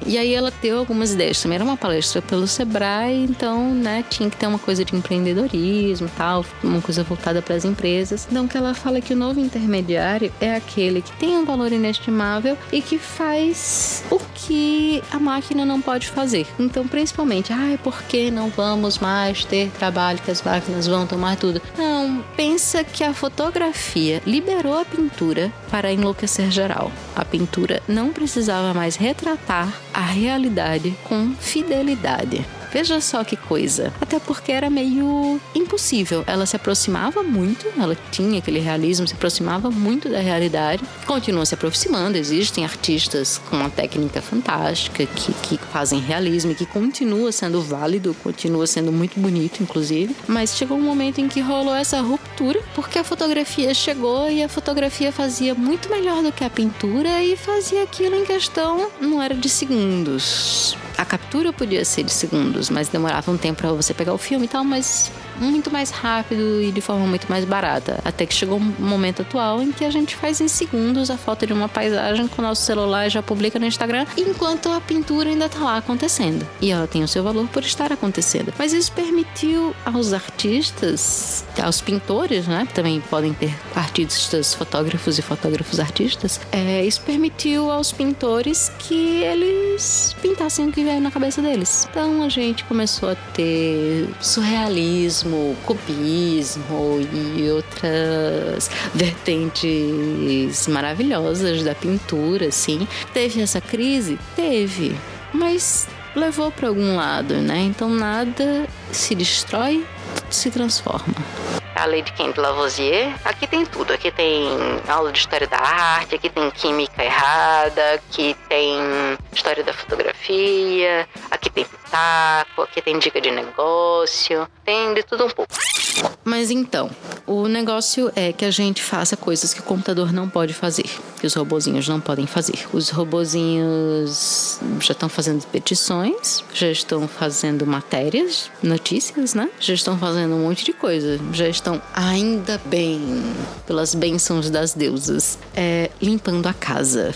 E aí ela deu algumas ideias. Também era uma palestra pelo Sebrae, então, né, tinha que ter uma coisa de empreendedorismo tal, uma coisa voltada para as empresas. Então, que ela fala que o novo intermediário é aquele que tem um valor inestimável e que faz o que a máquina não pode fazer. Então, principalmente, ai, ah, por que não vamos mais ter trabalho que as máquinas vão tomar tudo? Não, pensa que a fotografia liberou a pintura para enlouquecer geral. A pintura não precisava mais retratar a realidade com fidelidade. Veja só que coisa. Até porque era meio impossível. Ela se aproximava muito, ela tinha aquele realismo, se aproximava muito da realidade. Continua se aproximando. Existem artistas com uma técnica fantástica que, que fazem realismo e que continua sendo válido, continua sendo muito bonito, inclusive. Mas chegou um momento em que rolou essa ruptura, porque a fotografia chegou e a fotografia fazia muito melhor do que a pintura e fazia aquilo em questão, não era de segundos a captura podia ser de segundos, mas demorava um tempo para você pegar o filme e tal, mas muito mais rápido e de forma muito mais barata. Até que chegou um momento atual em que a gente faz em segundos a foto de uma paisagem com o nosso celular e já publica no Instagram, enquanto a pintura ainda tá lá acontecendo. E ela tem o seu valor por estar acontecendo. Mas isso permitiu aos artistas, aos pintores, né? Também podem ter artistas, fotógrafos e fotógrafos artistas. É, isso permitiu aos pintores que eles pintassem o que veio na cabeça deles. Então a gente começou a ter surrealismo, cubismo e outras (laughs) vertentes maravilhosas da pintura, assim. Teve essa crise? Teve. Mas levou para algum lado, né? Então nada se destrói, tudo se transforma a lei de Kent Lavoisier. Aqui tem tudo. Aqui tem aula de história da arte, aqui tem química errada, aqui tem história da fotografia, aqui tem pitaco, aqui tem dica de negócio, tem de tudo um pouco. Mas então, o negócio é que a gente faça coisas que o computador não pode fazer, que os robozinhos não podem fazer. Os robozinhos já estão fazendo petições, já estão fazendo matérias, notícias, né? Já estão fazendo um monte de coisa, já estão ainda bem, pelas bênçãos das deusas, é, limpando a casa.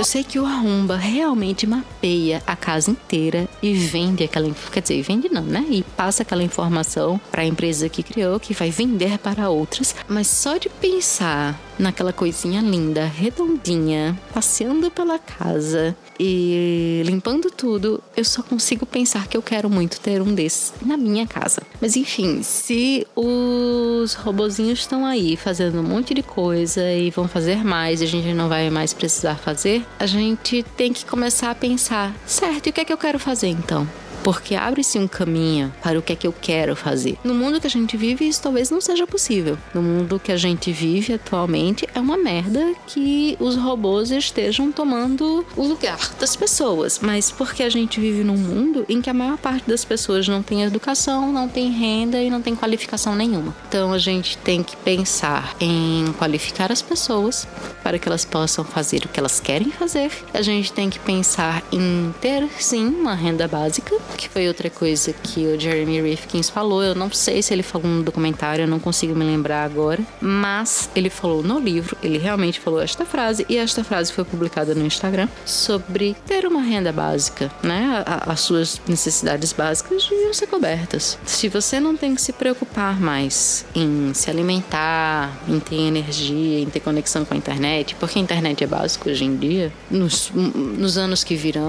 Eu sei que o Arromba realmente mapeia a casa inteira e vende aquela, quer dizer, vende não, né? E passa aquela informação para a empresa que criou, que vai vender para outras. Mas só de pensar naquela coisinha linda, redondinha, passeando pela casa e limpando tudo, eu só consigo pensar que eu quero muito ter um desses na minha casa. Mas enfim, se os robozinhos estão aí fazendo um monte de coisa e vão fazer mais e a gente não vai mais precisar fazer, a gente tem que começar a pensar, certo, e o que é que eu quero fazer então? Porque abre-se um caminho para o que é que eu quero fazer. No mundo que a gente vive, isso talvez não seja possível. No mundo que a gente vive atualmente, é uma merda que os robôs estejam tomando o lugar das pessoas. Mas porque a gente vive num mundo em que a maior parte das pessoas não tem educação, não tem renda e não tem qualificação nenhuma. Então a gente tem que pensar em qualificar as pessoas para que elas possam fazer o que elas querem fazer. A gente tem que pensar em ter sim uma renda básica que foi outra coisa que o Jeremy Rifkins falou. Eu não sei se ele falou no documentário, eu não consigo me lembrar agora, mas ele falou no livro, ele realmente falou esta frase, e esta frase foi publicada no Instagram sobre ter uma renda básica, né? as suas necessidades básicas deviam ser cobertas. Se você não tem que se preocupar mais em se alimentar, em ter energia, em ter conexão com a internet, porque a internet é básico hoje em dia, nos, nos anos que virão,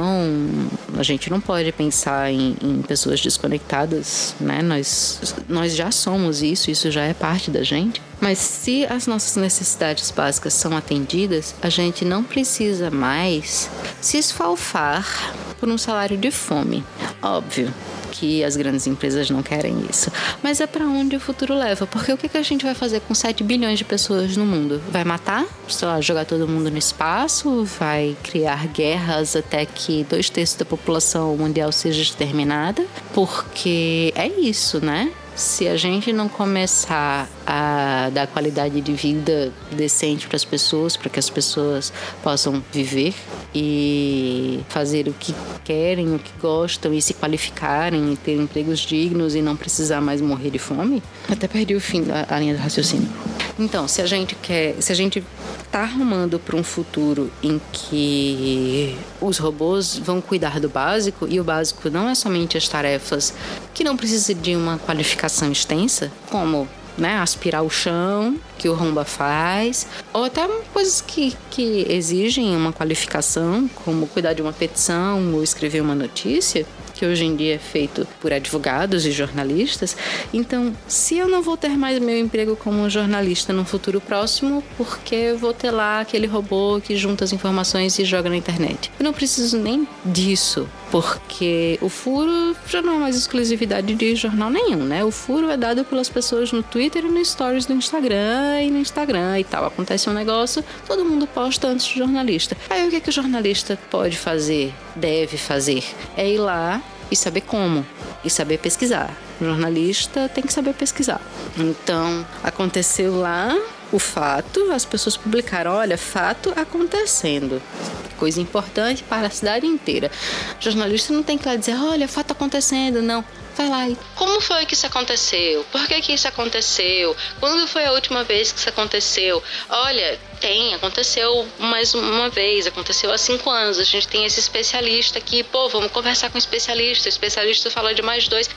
a gente não pode pensar em, em, pessoas desconectadas, né? Nós, nós já somos isso, isso já é parte da gente. Mas se as nossas necessidades básicas são atendidas, a gente não precisa mais se esfalfar por um salário de fome. Óbvio, que as grandes empresas não querem isso. Mas é para onde o futuro leva, porque o que, que a gente vai fazer com 7 bilhões de pessoas no mundo? Vai matar? Lá, jogar todo mundo no espaço? Vai criar guerras até que dois terços da população mundial seja exterminada? Porque é isso, né? Se a gente não começar a dar qualidade de vida decente para as pessoas, para que as pessoas possam viver e fazer o que querem, o que gostam e se qualificarem e ter empregos dignos e não precisar mais morrer de fome, até perdi o fim da linha do raciocínio. Então, se a gente quer, se a gente está arrumando para um futuro em que os robôs vão cuidar do básico e o básico não é somente as tarefas que não precisam de uma qualificação extensa, como né, aspirar o chão, que o Romba faz, ou até coisas que, que exigem uma qualificação, como cuidar de uma petição ou escrever uma notícia, que hoje em dia é feito por advogados e jornalistas. Então, se eu não vou ter mais meu emprego como jornalista no futuro próximo, porque eu vou ter lá aquele robô que junta as informações e joga na internet? Eu não preciso nem disso, porque o furo já não é mais exclusividade de jornal nenhum, né? O furo é dado pelas pessoas no Twitter e no Stories do Instagram e no Instagram e tal. Acontece um negócio, todo mundo posta antes do jornalista. Aí o que, é que o jornalista pode fazer, deve fazer? É ir lá e saber como e saber pesquisar. O jornalista tem que saber pesquisar. Então, aconteceu lá o fato, as pessoas publicaram, olha, fato acontecendo. Coisa importante para a cidade inteira. O jornalista não tem que lá dizer, olha, fato acontecendo, não. Vai lá e como foi que isso aconteceu? Por que que isso aconteceu? Quando foi a última vez que isso aconteceu? Olha, tem, aconteceu mais uma vez, aconteceu há cinco anos. A gente tem esse especialista aqui, pô, vamos conversar com o especialista. O especialista fala de mais dois.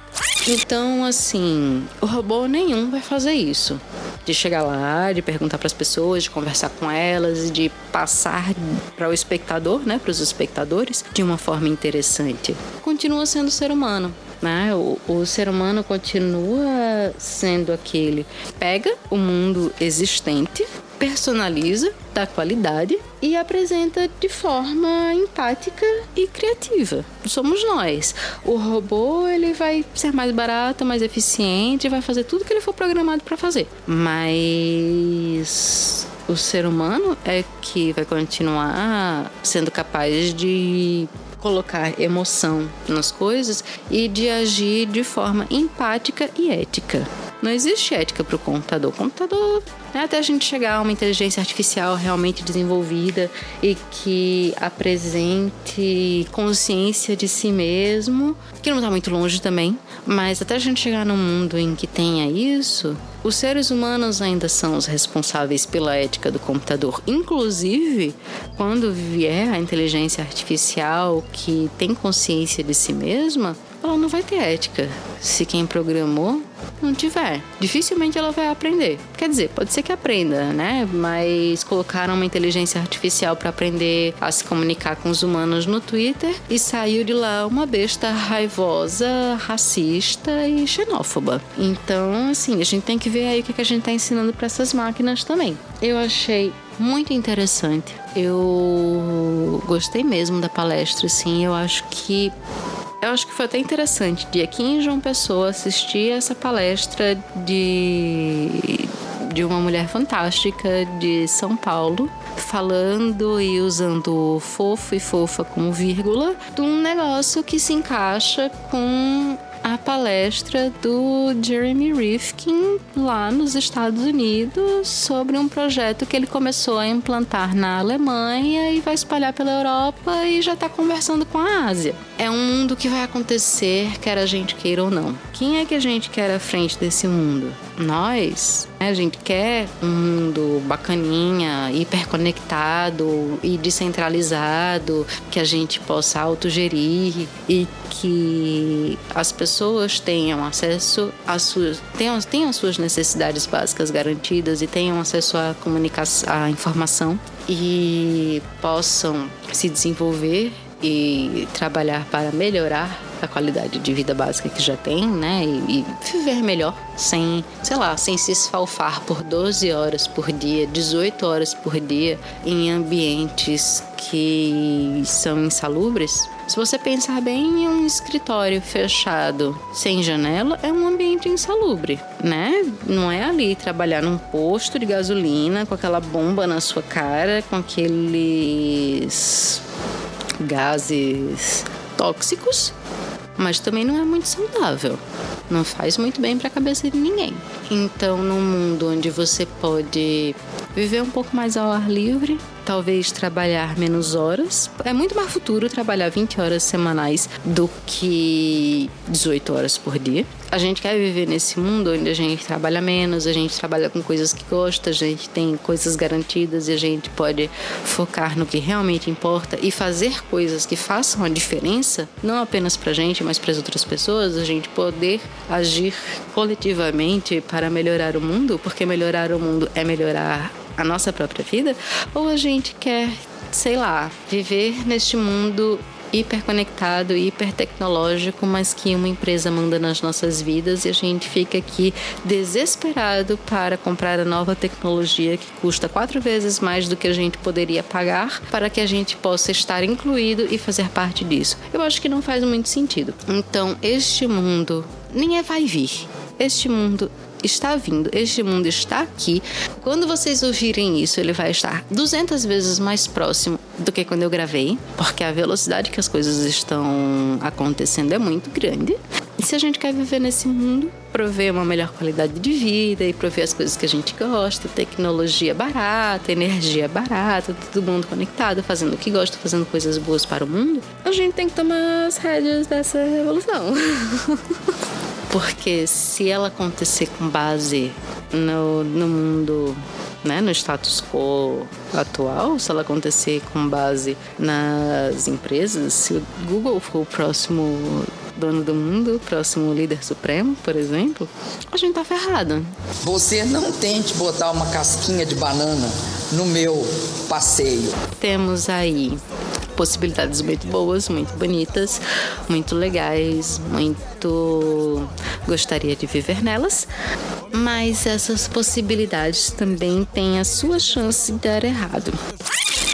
Então, assim, o robô nenhum vai fazer isso. De chegar lá, de perguntar para as pessoas, de conversar com elas, de passar para o espectador, né, para os espectadores, de uma forma interessante. Continua sendo ser humano. Né? O, o ser humano continua sendo aquele pega o mundo existente, personaliza, dá qualidade e apresenta de forma empática e criativa. Somos nós. O robô ele vai ser mais barato, mais eficiente, vai fazer tudo que ele for programado para fazer. Mas o ser humano é que vai continuar sendo capaz de colocar emoção nas coisas e de agir de forma empática e ética. Não existe ética para o computador. Computador, né, até a gente chegar a uma inteligência artificial realmente desenvolvida e que apresente consciência de si mesmo, que não está muito longe também, mas até a gente chegar num mundo em que tenha isso, os seres humanos ainda são os responsáveis pela ética do computador. Inclusive, quando vier a inteligência artificial que tem consciência de si mesma, ela não vai ter ética. Se quem programou não tiver, dificilmente ela vai aprender. Quer dizer, pode ser que aprenda, né? Mas colocaram uma inteligência artificial para aprender a se comunicar com os humanos no Twitter e saiu de lá uma besta raivosa, racista e xenófoba. Então, assim, a gente tem que ver aí o que a gente está ensinando para essas máquinas também. Eu achei muito interessante. Eu gostei mesmo da palestra, assim. Eu acho que eu acho que foi até interessante de aqui em João Pessoa assistir essa palestra de, de uma mulher fantástica de São Paulo, falando e usando fofo e fofa como vírgula de um negócio que se encaixa com a palestra do Jeremy Rifkin lá nos Estados Unidos sobre um projeto que ele começou a implantar na Alemanha e vai espalhar pela Europa e já está conversando com a Ásia. É um mundo que vai acontecer, quer a gente queira ou não. Quem é que a gente quer à frente desse mundo? Nós. A gente quer um mundo bacaninha, hiperconectado e descentralizado, que a gente possa autogerir e que as pessoas tenham acesso às suas tenham, tenham as suas necessidades básicas garantidas e tenham acesso à comunicação, à informação e possam se desenvolver e trabalhar para melhorar a qualidade de vida básica que já tem, né? E, e, viver melhor, sem, sei lá, sem se esfalfar por 12 horas por dia, 18 horas por dia em ambientes que são insalubres. Se você pensar bem em um escritório fechado, sem janela, é um ambiente insalubre, né? Não é ali trabalhar num posto de gasolina com aquela bomba na sua cara, com aqueles gases tóxicos, mas também não é muito saudável. Não faz muito bem para a cabeça de ninguém. Então, num mundo onde você pode viver um pouco mais ao ar livre, talvez trabalhar menos horas. É muito mais futuro trabalhar 20 horas semanais do que 18 horas por dia. A gente quer viver nesse mundo onde a gente trabalha menos, a gente trabalha com coisas que gosta, a gente tem coisas garantidas e a gente pode focar no que realmente importa e fazer coisas que façam a diferença, não apenas pra gente, mas para as outras pessoas, a gente poder agir coletivamente para melhorar o mundo, porque melhorar o mundo é melhorar a nossa própria vida, ou a gente quer, sei lá, viver neste mundo hiperconectado, hipertecnológico, mas que uma empresa manda nas nossas vidas e a gente fica aqui desesperado para comprar a nova tecnologia que custa quatro vezes mais do que a gente poderia pagar para que a gente possa estar incluído e fazer parte disso. Eu acho que não faz muito sentido. Então, este mundo nem é vai vir. Este mundo está vindo, este mundo está aqui. Quando vocês ouvirem isso, ele vai estar 200 vezes mais próximo do que quando eu gravei, porque a velocidade que as coisas estão acontecendo é muito grande. E se a gente quer viver nesse mundo, prover uma melhor qualidade de vida e prover as coisas que a gente gosta, tecnologia barata, energia barata, todo mundo conectado, fazendo o que gosta, fazendo coisas boas para o mundo, a gente tem que tomar as rédeas dessa revolução. (laughs) Porque se ela acontecer com base no, no mundo né, no status quo atual, se ela acontecer com base nas empresas, se o Google for o próximo dono do mundo, o próximo líder supremo, por exemplo, a gente tá ferrado. Você não tente botar uma casquinha de banana no meu passeio. Temos aí possibilidades muito boas, muito bonitas, muito legais, muito gostaria de viver nelas, mas essas possibilidades também têm a sua chance de dar errado.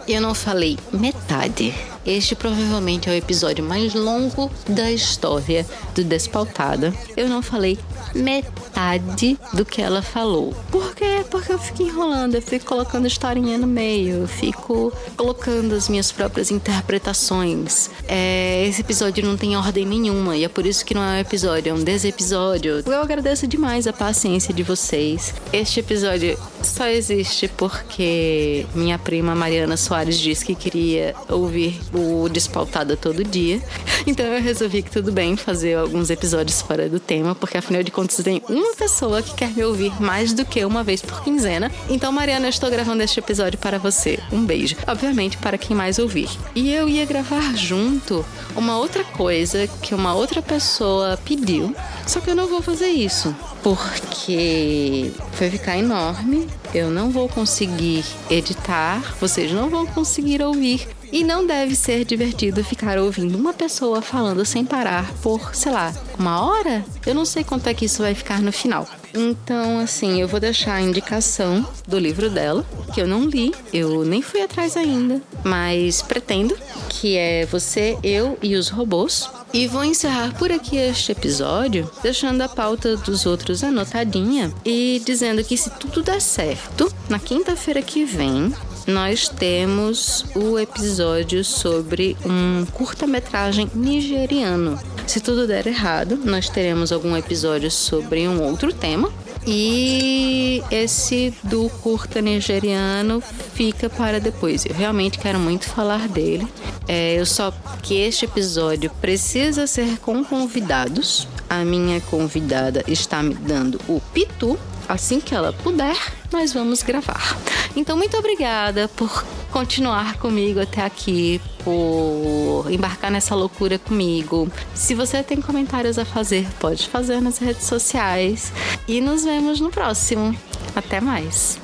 Eu não falei metade. Este provavelmente é o episódio mais longo da história do Despautada. Eu não falei metade do que ela falou. Por quê? Porque eu fico enrolando, eu fico colocando historinha no meio, eu fico colocando as minhas próprias interpretações. É, esse episódio não tem ordem nenhuma e é por isso que não é um episódio, é um desepisódio. Eu agradeço demais a paciência de vocês. Este episódio só existe porque minha prima Mariana Soares disse que queria ouvir o Despautada todo dia. Então eu resolvi que tudo bem fazer alguns episódios fora do tema, porque afinal de contas tem uma pessoa que quer me ouvir mais do que uma vez por quinzena. Então, Mariana, eu estou gravando este episódio para você. Um beijo. Obviamente, para quem mais ouvir. E eu ia gravar junto uma outra coisa que uma outra pessoa pediu, só que eu não vou fazer isso porque vai ficar enorme. Eu não vou conseguir editar, vocês não vão conseguir ouvir. E não deve ser divertido ficar ouvindo uma pessoa falando sem parar por, sei lá, uma hora? Eu não sei quanto é que isso vai ficar no final. Então, assim, eu vou deixar a indicação do livro dela, que eu não li, eu nem fui atrás ainda, mas pretendo, que é Você, Eu e os Robôs. E vou encerrar por aqui este episódio, deixando a pauta dos outros anotadinha e dizendo que se tudo der certo, na quinta-feira que vem, nós temos o episódio sobre um curta-metragem nigeriano. Se tudo der errado, nós teremos algum episódio sobre um outro tema. E esse do curta nigeriano fica para depois. Eu realmente quero muito falar dele. É, eu só que este episódio precisa ser com convidados. A minha convidada está me dando o pitu assim que ela puder, nós vamos gravar. Então, muito obrigada por continuar comigo até aqui, por embarcar nessa loucura comigo. Se você tem comentários a fazer, pode fazer nas redes sociais. E nos vemos no próximo. Até mais.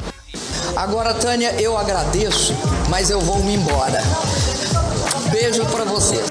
Agora, Tânia, eu agradeço, mas eu vou me embora. Beijo para você.